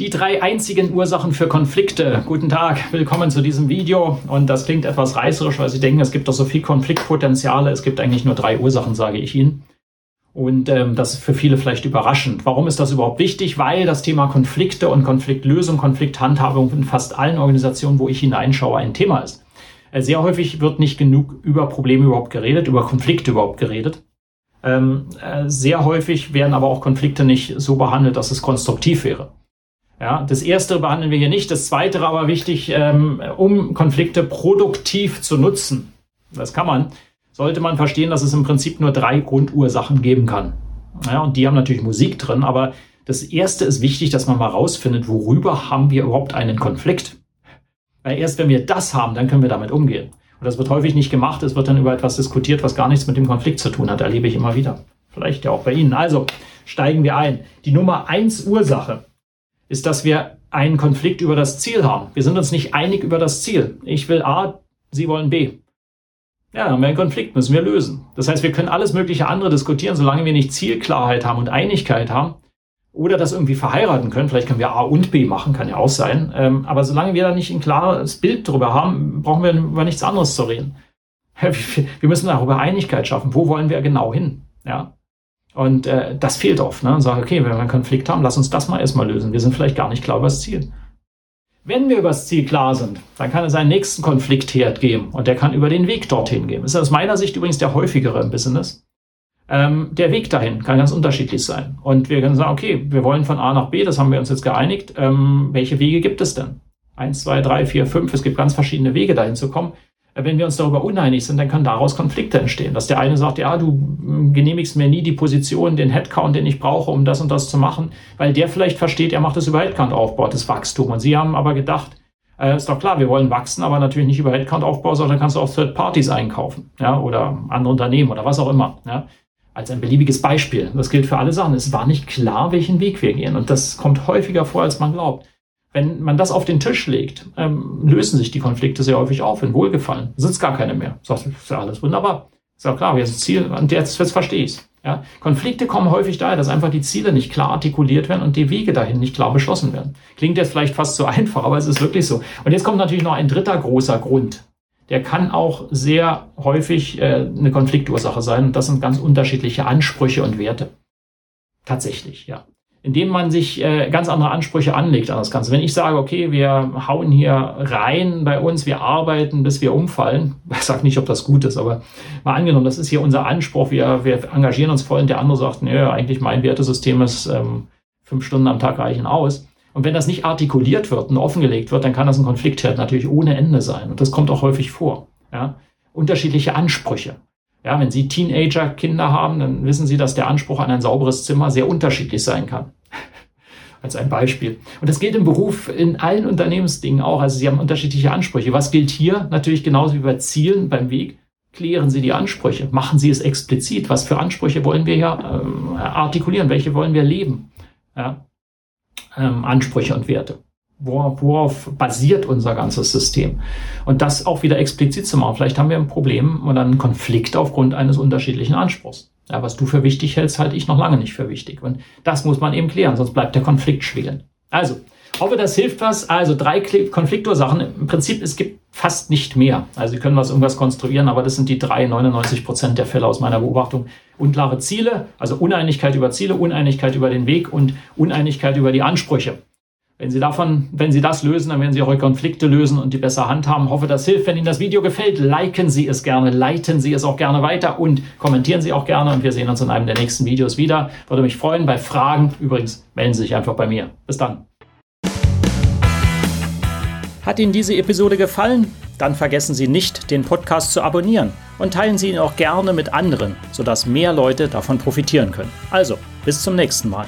Die drei einzigen Ursachen für Konflikte. Guten Tag, willkommen zu diesem Video. Und das klingt etwas reißerisch, weil Sie denken, es gibt doch so viel Konfliktpotenziale. Es gibt eigentlich nur drei Ursachen, sage ich Ihnen. Und ähm, das ist für viele vielleicht überraschend. Warum ist das überhaupt wichtig? Weil das Thema Konflikte und Konfliktlösung, Konflikthandhabung in fast allen Organisationen, wo ich hineinschaue, ein Thema ist. Äh, sehr häufig wird nicht genug über Probleme überhaupt geredet, über Konflikte überhaupt geredet. Ähm, äh, sehr häufig werden aber auch Konflikte nicht so behandelt, dass es konstruktiv wäre. Ja, das erste behandeln wir hier nicht. Das zweite aber wichtig, ähm, um Konflikte produktiv zu nutzen. Das kann man. Sollte man verstehen, dass es im Prinzip nur drei Grundursachen geben kann. Ja, und die haben natürlich Musik drin, aber das erste ist wichtig, dass man mal rausfindet, worüber haben wir überhaupt einen Konflikt. Weil erst wenn wir das haben, dann können wir damit umgehen. Und das wird häufig nicht gemacht. Es wird dann über etwas diskutiert, was gar nichts mit dem Konflikt zu tun hat. Erlebe ich immer wieder. Vielleicht ja auch bei Ihnen. Also steigen wir ein. Die Nummer eins Ursache ist, dass wir einen Konflikt über das Ziel haben. Wir sind uns nicht einig über das Ziel. Ich will A, Sie wollen B. Ja, dann haben wir einen Konflikt, müssen wir lösen. Das heißt, wir können alles mögliche andere diskutieren, solange wir nicht Zielklarheit haben und Einigkeit haben oder das irgendwie verheiraten können. Vielleicht können wir A und B machen, kann ja auch sein. Ähm, aber solange wir da nicht ein klares Bild darüber haben, brauchen wir über nichts anderes zu reden. Wir müssen darüber Einigkeit schaffen. Wo wollen wir genau hin? Ja. Und äh, das fehlt oft. Ne? Und sage, okay, wenn wir einen Konflikt haben, lass uns das mal erstmal lösen. Wir sind vielleicht gar nicht klar über das Ziel. Wenn wir über das Ziel klar sind, dann kann es einen nächsten Konfliktherd geben und der kann über den Weg dorthin gehen. Das ist aus meiner Sicht übrigens der häufigere im Business. Ähm, der Weg dahin kann ganz unterschiedlich sein. Und wir können sagen, okay, wir wollen von A nach B, das haben wir uns jetzt geeinigt. Ähm, welche Wege gibt es denn? Eins, zwei, drei, vier, fünf. Es gibt ganz verschiedene Wege dahin zu kommen. Wenn wir uns darüber uneinig sind, dann kann daraus Konflikte entstehen. Dass der eine sagt, ja, du genehmigst mir nie die Position, den Headcount, den ich brauche, um das und das zu machen, weil der vielleicht versteht, er macht das über Headcount-Aufbau, das Wachstum. Und Sie haben aber gedacht, äh, ist doch klar, wir wollen wachsen, aber natürlich nicht über Headcount-Aufbau, sondern kannst du auch Third Parties einkaufen, ja, oder andere Unternehmen oder was auch immer, ja. Als ein beliebiges Beispiel. Das gilt für alle Sachen. Es war nicht klar, welchen Weg wir gehen. Und das kommt häufiger vor, als man glaubt. Wenn man das auf den Tisch legt, ähm, lösen sich die Konflikte sehr häufig auf, in Wohlgefallen. Sind es gar keine mehr. Das ist ja alles wunderbar. Ist ja klar, jetzt das Ziel, und jetzt, jetzt verstehe ich's. Ja? Konflikte kommen häufig daher, dass einfach die Ziele nicht klar artikuliert werden und die Wege dahin nicht klar beschlossen werden. Klingt jetzt vielleicht fast zu einfach, aber es ist wirklich so. Und jetzt kommt natürlich noch ein dritter großer Grund. Der kann auch sehr häufig äh, eine Konfliktursache sein. Und das sind ganz unterschiedliche Ansprüche und Werte. Tatsächlich, ja indem man sich äh, ganz andere Ansprüche anlegt an das Ganze. Wenn ich sage, okay, wir hauen hier rein bei uns, wir arbeiten, bis wir umfallen, ich sage nicht, ob das gut ist, aber mal angenommen, das ist hier unser Anspruch, wir, wir engagieren uns voll und der andere sagt, nö, eigentlich mein Wertesystem ist ähm, fünf Stunden am Tag reichen aus. Und wenn das nicht artikuliert wird und offengelegt wird, dann kann das ein Konfliktherd natürlich ohne Ende sein. Und das kommt auch häufig vor. Ja? Unterschiedliche Ansprüche. Ja, wenn Sie Teenager, Kinder haben, dann wissen Sie, dass der Anspruch an ein sauberes Zimmer sehr unterschiedlich sein kann. Als ein Beispiel. Und das gilt im Beruf in allen Unternehmensdingen auch. Also Sie haben unterschiedliche Ansprüche. Was gilt hier? Natürlich genauso wie bei Zielen, beim Weg. Klären Sie die Ansprüche. Machen Sie es explizit. Was für Ansprüche wollen wir ja ähm, artikulieren? Welche wollen wir leben? Ja? Ähm, Ansprüche und Werte worauf basiert unser ganzes System? Und das auch wieder explizit zu machen. Vielleicht haben wir ein Problem oder einen Konflikt aufgrund eines unterschiedlichen Anspruchs. Ja, was du für wichtig hältst, halte ich noch lange nicht für wichtig. Und das muss man eben klären, sonst bleibt der Konflikt schwelen. Also, hoffe, das hilft was. Also drei Konfliktursachen. Im Prinzip, es gibt fast nicht mehr. Also Sie können was irgendwas konstruieren, aber das sind die drei 99 Prozent der Fälle aus meiner Beobachtung. Unklare Ziele, also Uneinigkeit über Ziele, Uneinigkeit über den Weg und Uneinigkeit über die Ansprüche. Wenn Sie davon, wenn Sie das lösen, dann werden Sie auch Ihre Konflikte lösen und die besser handhaben. Hoffe, das hilft. Wenn Ihnen das Video gefällt, liken Sie es gerne, leiten Sie es auch gerne weiter und kommentieren Sie auch gerne. Und wir sehen uns in einem der nächsten Videos wieder. Würde mich freuen. Bei Fragen übrigens melden Sie sich einfach bei mir. Bis dann. Hat Ihnen diese Episode gefallen? Dann vergessen Sie nicht, den Podcast zu abonnieren und teilen Sie ihn auch gerne mit anderen, sodass mehr Leute davon profitieren können. Also, bis zum nächsten Mal.